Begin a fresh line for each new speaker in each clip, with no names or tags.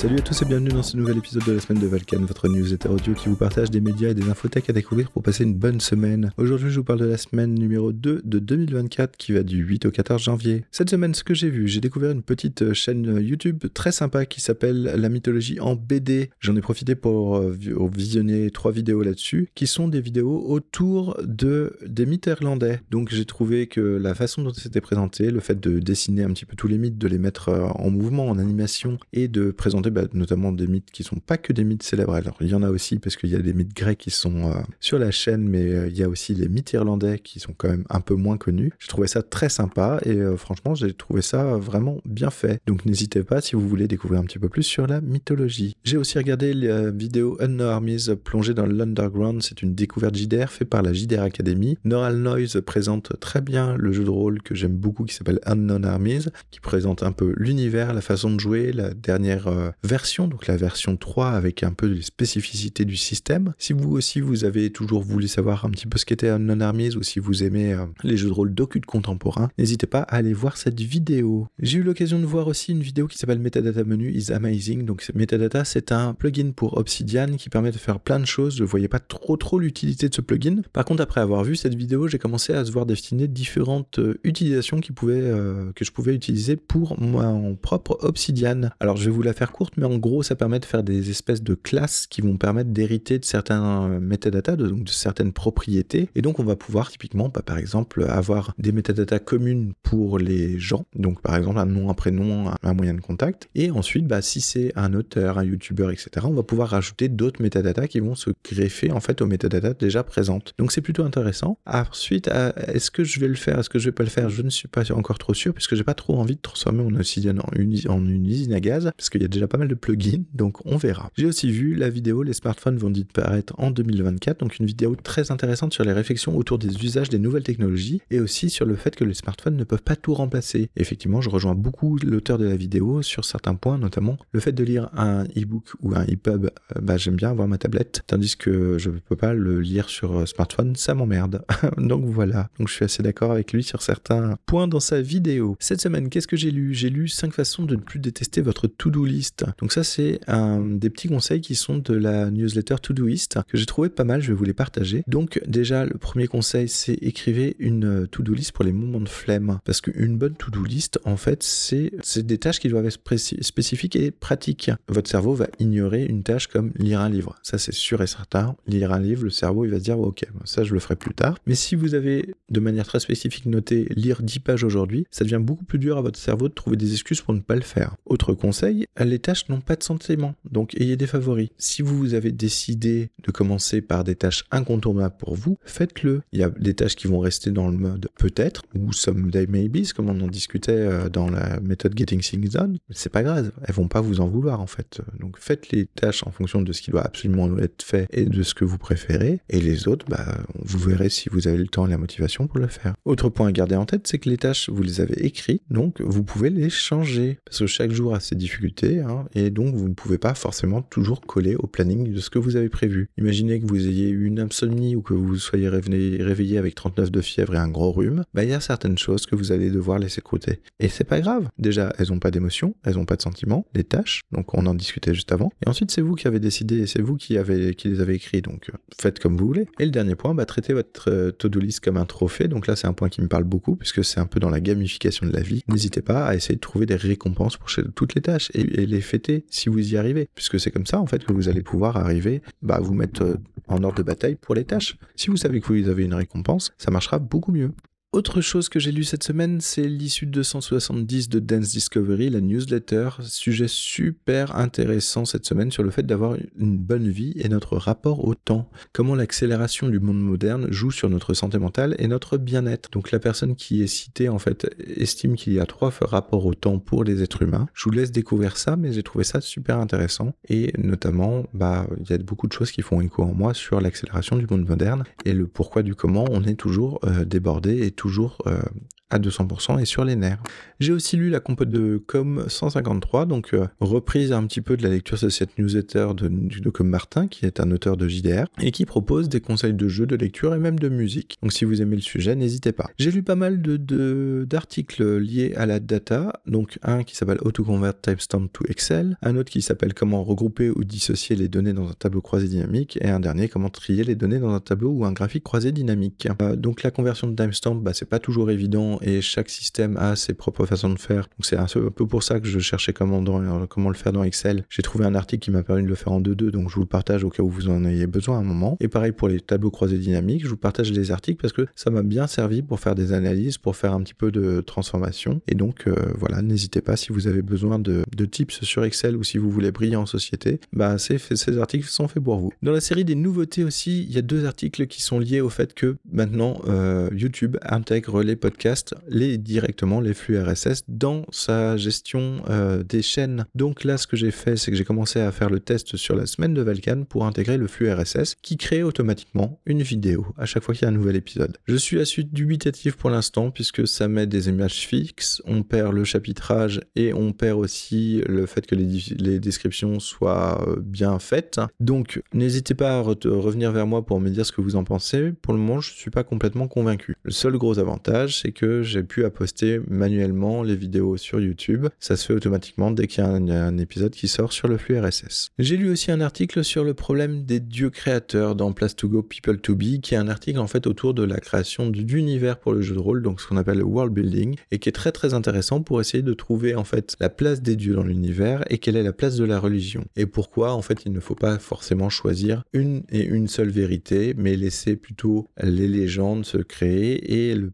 Salut à tous et bienvenue dans ce nouvel épisode de la semaine de Valkan, votre newsletter audio qui vous partage des médias et des infotech à découvrir pour passer une bonne semaine. Aujourd'hui, je vous parle de la semaine numéro 2 de 2024 qui va du 8 au 14 janvier. Cette semaine, ce que j'ai vu, j'ai découvert une petite chaîne YouTube très sympa qui s'appelle La mythologie en BD. J'en ai profité pour euh, visionner trois vidéos là-dessus qui sont des vidéos autour de des mythes irlandais. Donc j'ai trouvé que la façon dont c'était présenté, le fait de dessiner un petit peu tous les mythes, de les mettre euh, en mouvement, en animation et de présenter bah, notamment des mythes qui sont pas que des mythes célèbres. Alors il y en a aussi parce qu'il y a des mythes grecs qui sont euh, sur la chaîne, mais euh, il y a aussi les mythes irlandais qui sont quand même un peu moins connus. J'ai trouvé ça très sympa et euh, franchement j'ai trouvé ça vraiment bien fait. Donc n'hésitez pas si vous voulez découvrir un petit peu plus sur la mythologie. J'ai aussi regardé la vidéo Unknown Armies plongée dans l'underground. C'est une découverte JDR faite par la JDR Academy. Neural Noise présente très bien le jeu de rôle que j'aime beaucoup qui s'appelle Unknown Armies, qui présente un peu l'univers, la façon de jouer, la dernière version, donc la version 3 avec un peu les spécificités du système. Si vous aussi vous avez toujours voulu savoir un petit peu ce qu'était Unknown Armies ou si vous aimez euh, les jeux de rôle d'occulte contemporain, n'hésitez pas à aller voir cette vidéo. J'ai eu l'occasion de voir aussi une vidéo qui s'appelle Metadata Menu is Amazing. Donc Metadata c'est un plugin pour Obsidian qui permet de faire plein de choses. Je ne voyais pas trop trop l'utilité de ce plugin. Par contre après avoir vu cette vidéo, j'ai commencé à se voir dessiner différentes euh, utilisations qui pouvaient, euh, que je pouvais utiliser pour mon propre Obsidian. Alors je vais vous la faire courte mais en gros, ça permet de faire des espèces de classes qui vont permettre d'hériter de certains euh, metadata, de, donc de certaines propriétés. Et donc, on va pouvoir typiquement, bah, par exemple, avoir des metadata communes pour les gens. Donc, par exemple, un nom, un prénom, un, moyen de contact. Et ensuite, bah, si c'est un auteur, un youtubeur, etc., on va pouvoir rajouter d'autres metadata qui vont se greffer en fait aux metadata déjà présentes. Donc, c'est plutôt intéressant. Ensuite, euh, est-ce que je vais le faire? Est-ce que je vais pas le faire? Je ne suis pas encore trop sûr puisque j'ai pas trop envie de transformer mon Obsidian en une, en usine à gaz parce qu'il y a déjà pas de plugins, donc on verra. J'ai aussi vu la vidéo Les smartphones vont disparaître en 2024, donc une vidéo très intéressante sur les réflexions autour des usages des nouvelles technologies et aussi sur le fait que les smartphones ne peuvent pas tout remplacer. Effectivement, je rejoins beaucoup l'auteur de la vidéo sur certains points, notamment le fait de lire un e-book ou un e-pub, euh, bah, j'aime bien avoir ma tablette, tandis que je ne peux pas le lire sur euh, smartphone, ça m'emmerde. donc voilà, je suis assez d'accord avec lui sur certains points dans sa vidéo. Cette semaine, qu'est-ce que j'ai lu? J'ai lu 5 façons de ne plus détester votre to-do list. Donc ça, c'est des petits conseils qui sont de la newsletter Todoist que j'ai trouvé pas mal, je vais vous les partager. Donc déjà, le premier conseil, c'est écrivez une euh, to-do list pour les moments de flemme. Parce qu'une bonne to-do list, en fait, c'est des tâches qui doivent être spécifiques et pratiques. Votre cerveau va ignorer une tâche comme lire un livre. Ça, c'est sûr et certain. Lire un livre, le cerveau, il va se dire, ok, ça, je le ferai plus tard. Mais si vous avez de manière très spécifique noté lire 10 pages aujourd'hui, ça devient beaucoup plus dur à votre cerveau de trouver des excuses pour ne pas le faire. Autre conseil, les tâches n'ont pas de sentiment. Donc ayez des favoris. Si vous avez décidé de commencer par des tâches incontournables pour vous, faites-le. Il y a des tâches qui vont rester dans le mode peut-être ou someday maybe, comme on en discutait euh, dans la méthode Getting Things Done. C'est pas grave, elles vont pas vous en vouloir en fait. Donc faites les tâches en fonction de ce qui doit absolument être fait et de ce que vous préférez. Et les autres, bah, vous verrez si vous avez le temps et la motivation pour le faire. Autre point à garder en tête, c'est que les tâches, vous les avez écrites, donc vous pouvez les changer. Parce que chaque jour a ses difficultés, hein, et donc vous ne pouvez pas forcément toujours coller au planning de ce que vous avez prévu. Imaginez que vous ayez eu une insomnie ou que vous soyez réveillé avec 39 de fièvre et un gros rhume, bah il y a certaines choses que vous allez devoir laisser côté. Et c'est pas grave. Déjà, elles n'ont pas d'émotion, elles n'ont pas de sentiments, les tâches, donc on en discutait juste avant. Et ensuite, c'est vous qui avez décidé, c'est vous qui les avez écrits, donc euh, faites comme vous voulez. Et le dernier point, bah, traitez votre euh, to-do list comme un trophée. Donc là, c'est un point qui me parle beaucoup puisque c'est un peu dans la gamification de la vie. N'hésitez pas à essayer de trouver des récompenses pour toutes les tâches et, et les fêter si vous y arrivez, puisque c'est comme ça en fait que vous allez pouvoir arriver bah, à vous mettre euh, en ordre de bataille pour les tâches. Si vous savez que vous avez une récompense, ça marchera beaucoup mieux. Autre chose que j'ai lu cette semaine, c'est l'issue 270 de Dance Discovery, la newsletter. Sujet super intéressant cette semaine sur le fait d'avoir une bonne vie et notre rapport au temps. Comment l'accélération du monde moderne joue sur notre santé mentale et notre bien-être. Donc la personne qui est citée en fait estime qu'il y a trois rapports au temps pour les êtres humains. Je vous laisse découvrir ça, mais j'ai trouvé ça super intéressant et notamment, bah, il y a beaucoup de choses qui font écho en moi sur l'accélération du monde moderne et le pourquoi du comment on est toujours euh, débordé et toujours euh, à 200% et sur les nerfs. J'ai aussi lu la compote de Com 153, donc euh, reprise un petit peu de la lecture de newsletter de, de Com Martin, qui est un auteur de JDR, et qui propose des conseils de jeux, de lecture et même de musique. Donc si vous aimez le sujet, n'hésitez pas. J'ai lu pas mal de, d'articles liés à la data, donc un qui s'appelle How to Convert Timestamp to Excel, un autre qui s'appelle Comment regrouper ou dissocier les données dans un tableau croisé dynamique, et un dernier Comment trier les données dans un tableau ou un graphique croisé dynamique. Euh, donc la conversion de timestamp, bah, c'est pas toujours évident et chaque système a ses propres façons de faire. Donc c'est un, peu pour ça que je cherchais comment, comment le faire dans Excel. J'ai trouvé un article qui m'a permis de le faire en 2-2, donc je vous le partage au cas où vous en ayez besoin à un moment. Et pareil pour les tableaux croisés dynamiques, je vous partage les articles parce que ça m'a bien servi pour faire des analyses, pour faire un petit peu de transformation. Et donc euh, voilà, n'hésitez pas si vous avez besoin de, tips sur Excel ou si vous voulez briller en société, bah ces, ces articles sont faits pour vous. Dans la série des nouveautés aussi, il y a deux articles qui sont liés au fait que maintenant euh, YouTube intègre les podcasts, les directement les flux RSS dans sa gestion euh, des chaînes. Donc là, ce que j'ai fait, c'est que j'ai commencé à faire le test sur la semaine de Valkan pour intégrer le flux RSS qui crée automatiquement une vidéo à chaque fois qu'il y a un nouvel épisode. Je suis suite dubitatif pour l'instant puisque ça met des images fixes, on perd le chapitrage et on perd aussi le fait que les, descriptions soient euh, bien faites. Donc n'hésitez pas à revenir vers moi pour me dire ce que vous en pensez. Pour le moment, je suis pas complètement convaincu. Le seul gros avantage, c'est que j'ai pu poster manuellement les vidéos sur YouTube. Ça se fait automatiquement dès qu'il y a un, épisode qui sort sur le flux RSS. J'ai lu aussi un article sur le problème des dieux créateurs dans Place to Go People to Be, qui est un article en fait autour de la création d'univers pour le jeu de rôle, donc ce qu'on appelle le world building, et qui est très très intéressant pour essayer de trouver en fait la place des dieux dans l'univers et quelle est la place de la religion. Et pourquoi en fait il ne faut pas forcément choisir une et une seule vérité, mais laisser plutôt les légendes se créer et le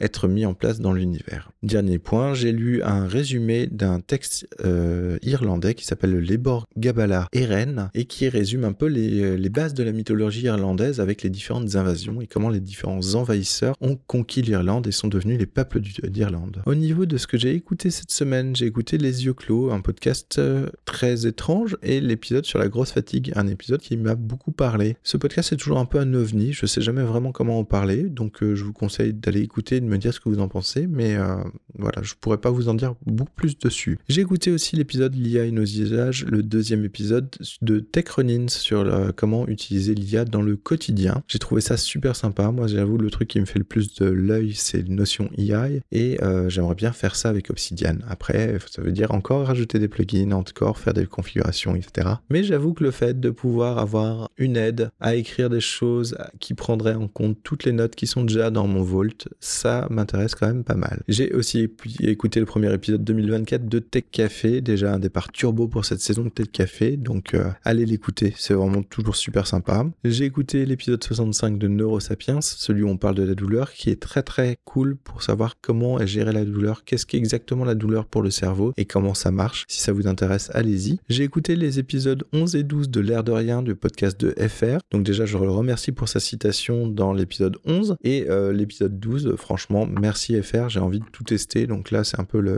être mis en place dans l'univers. Dernier point, j'ai lu un résumé d'un texte euh, irlandais qui s'appelle le Lebor Gabala Eren et qui résume un peu les, les, bases de la mythologie irlandaise avec les différentes invasions et comment les différents envahisseurs ont conquis l'Irlande et sont devenus les peuples d'Irlande. Au niveau de ce que j'ai écouté cette semaine, j'ai écouté Les Yeux Clos, un podcast euh, très étrange et l'épisode sur la grosse fatigue, un épisode qui m'a beaucoup parlé. Ce podcast est toujours un peu un ovni, je sais jamais vraiment comment en parler, donc euh, je vous conseille d'aller écouter et de me dire ce que vous en pensez, mais euh, voilà, je pourrais pas vous en dire beaucoup plus dessus. J'ai écouté aussi l'épisode L'IA et nos usages, le deuxième épisode de Tech Runins sur euh, comment utiliser l'IA dans le quotidien. J'ai trouvé ça super sympa. Moi, j'avoue, le truc qui me fait le plus de l'œil, c'est une notion IA et euh, j'aimerais bien faire ça avec Obsidian. Après, ça veut dire encore rajouter des plugins, encore faire des configurations, etc. Mais j'avoue que le fait de pouvoir avoir une aide à écrire des choses qui prendraient en compte toutes les notes qui sont déjà dans mon Vault, ça m'intéresse quand même pas mal. J'ai aussi écouté le premier épisode 2024 de Tech Café, déjà un départ turbo pour cette saison de Tech Café, donc euh, allez l'écouter, c'est vraiment toujours super sympa. J'ai écouté l'épisode 65 de Neurosapiens, celui où on parle de la douleur, qui est très très cool pour savoir comment gérer la douleur, qu'est-ce qu'est exactement la douleur pour le cerveau et comment ça marche. Si ça vous intéresse, allez-y. J'ai écouté les épisodes 11 et 12 de L'air de rien du podcast de FR, donc déjà je le remercie pour sa citation dans l'épisode 11 et euh, l'épisode 12, franchement, merci FR, j'ai envie de tout tester. Donc là, c'est un peu le,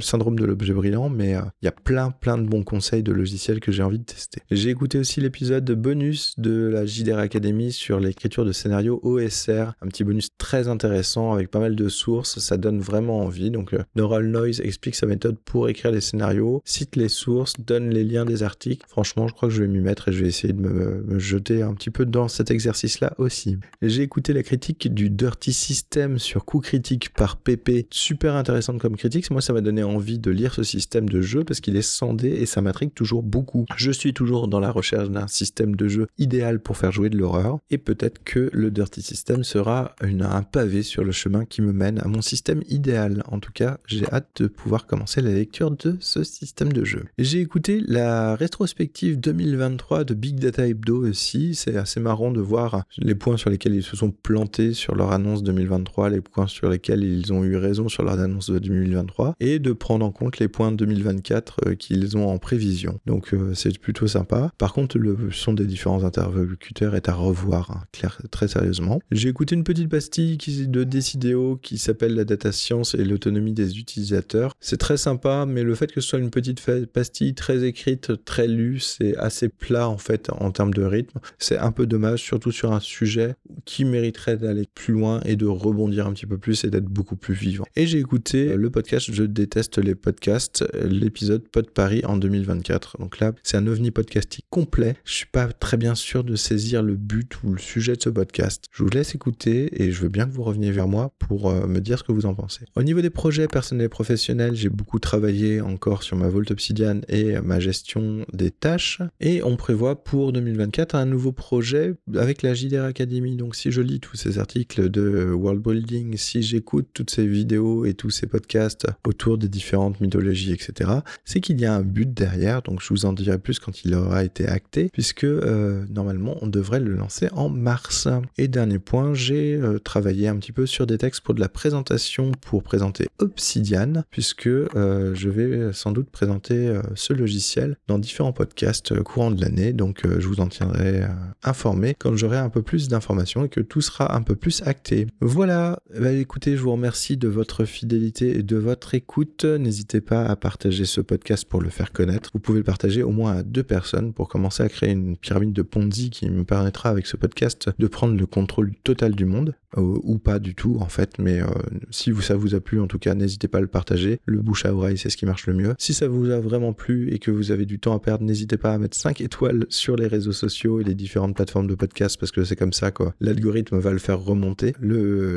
syndrome de l'objet brillant, mais euh, il y a plein, plein de bons conseils de logiciels que j'ai envie de tester. J'ai écouté aussi l'épisode bonus de la JDR Academy sur l'écriture de scénario OSR, un petit bonus très intéressant avec pas mal de sources. Ça donne vraiment envie. Donc, euh, Neural Noise explique sa méthode pour écrire les scénarios, cite les sources, donne les liens des articles. Franchement, je crois que je vais m'y mettre et je vais essayer de me, me jeter un petit peu dans cet exercice-là aussi. J'ai écouté la critique du Dirty System sur coup critique par PP, super intéressante comme critique. Moi, ça m'a donné envie de lire ce système de jeu parce qu'il est sandé et ça m'intrigue toujours beaucoup. Je suis toujours dans la recherche d'un système de jeu idéal pour faire jouer de l'horreur et peut-être que le Dirty System sera un pavé sur le chemin qui me mène à mon système idéal. En tout cas, j'ai hâte de pouvoir commencer la lecture de ce système de jeu. J'ai écouté la rétrospective 2023 de Big Data Hebdo aussi. C'est assez marrant de voir les points sur lesquels ils se sont plantés sur leur annonce 2023, les points sur lesquels ils ont eu raison sur leur annonce de 2023 et de prendre en compte les points 2024 euh, qu'ils ont en prévision. Donc euh, c'est plutôt sympa. Par contre, le son des différents interlocuteurs est à revoir, hein, très sérieusement. J'ai écouté une petite pastille de Decideo qui s'appelle la data science et l'autonomie des utilisateurs. C'est très sympa, mais le fait que ce soit une petite pastille très écrite, très lue, c'est assez plat en fait en termes de rythme. C'est un peu dommage, surtout sur un sujet qui mériterait d'aller plus loin et de rebondir un petit peu plus et d'être beaucoup plus vivant. Et j'ai écouté le podcast Je déteste les podcasts, l'épisode Pod Paris en 2024. Donc là, c'est un ovni podcastique complet. Je suis pas très bien sûr de saisir le but ou le sujet de ce podcast. Je vous laisse écouter et je veux bien que vous reveniez vers moi pour euh, me dire ce que vous en pensez. Au niveau des projets personnels et professionnels, j'ai beaucoup travaillé encore sur ma Vault Obsidian et ma gestion des tâches. Et on prévoit pour 2024 un nouveau projet avec la JDR Academy. Donc si je lis tous ces articles de world building, si j'écoute toutes ces vidéos et tous ces podcasts autour des différentes mythologies, etc., c'est qu'il y a un but derrière. Donc je vous en dirai plus quand il aura été acté, puisque euh, normalement on devrait le lancer en mars. Et dernier point, j'ai euh, travaillé un petit peu sur des textes pour de la présentation pour présenter Obsidian, puisque euh, je vais sans doute présenter ce logiciel dans différents podcasts courant de l'année. Donc je vous en tiendrai informé quand j'aurai un peu plus d'informations et que tout sera un peu plus acté. Voilà, bah, écoutez, je vous remercie de votre fidélité et de votre écoute. N'hésitez pas à partager ce podcast pour le faire connaître. Vous pouvez le partager au moins à deux personnes pour commencer à créer une pyramide de Ponzi qui me permettra avec ce podcast de prendre le contrôle total du monde. Euh, ou pas du tout en fait, mais euh, si ça vous a plu en tout cas, n'hésitez pas à le partager. Le bouche à oreille, c'est ce qui marche le mieux. Si ça vous a vraiment plu et que vous avez du temps à perdre, n'hésitez pas à mettre 5 étoiles sur les réseaux sociaux et les différentes plateformes de podcast parce que c'est comme ça quoi. L'algorithme va le faire remonter.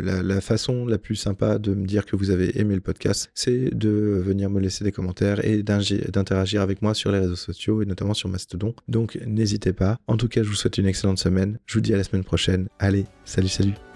La, la, façon la plus sympa de me dire que vous avez aimé le podcast, c'est de venir me laisser des commentaires et d'interagir avec moi sur les réseaux sociaux et notamment sur Mastodon. Donc n'hésitez pas. En tout cas, je vous souhaite une excellente semaine. Je vous dis à la semaine prochaine. Allez, salut salut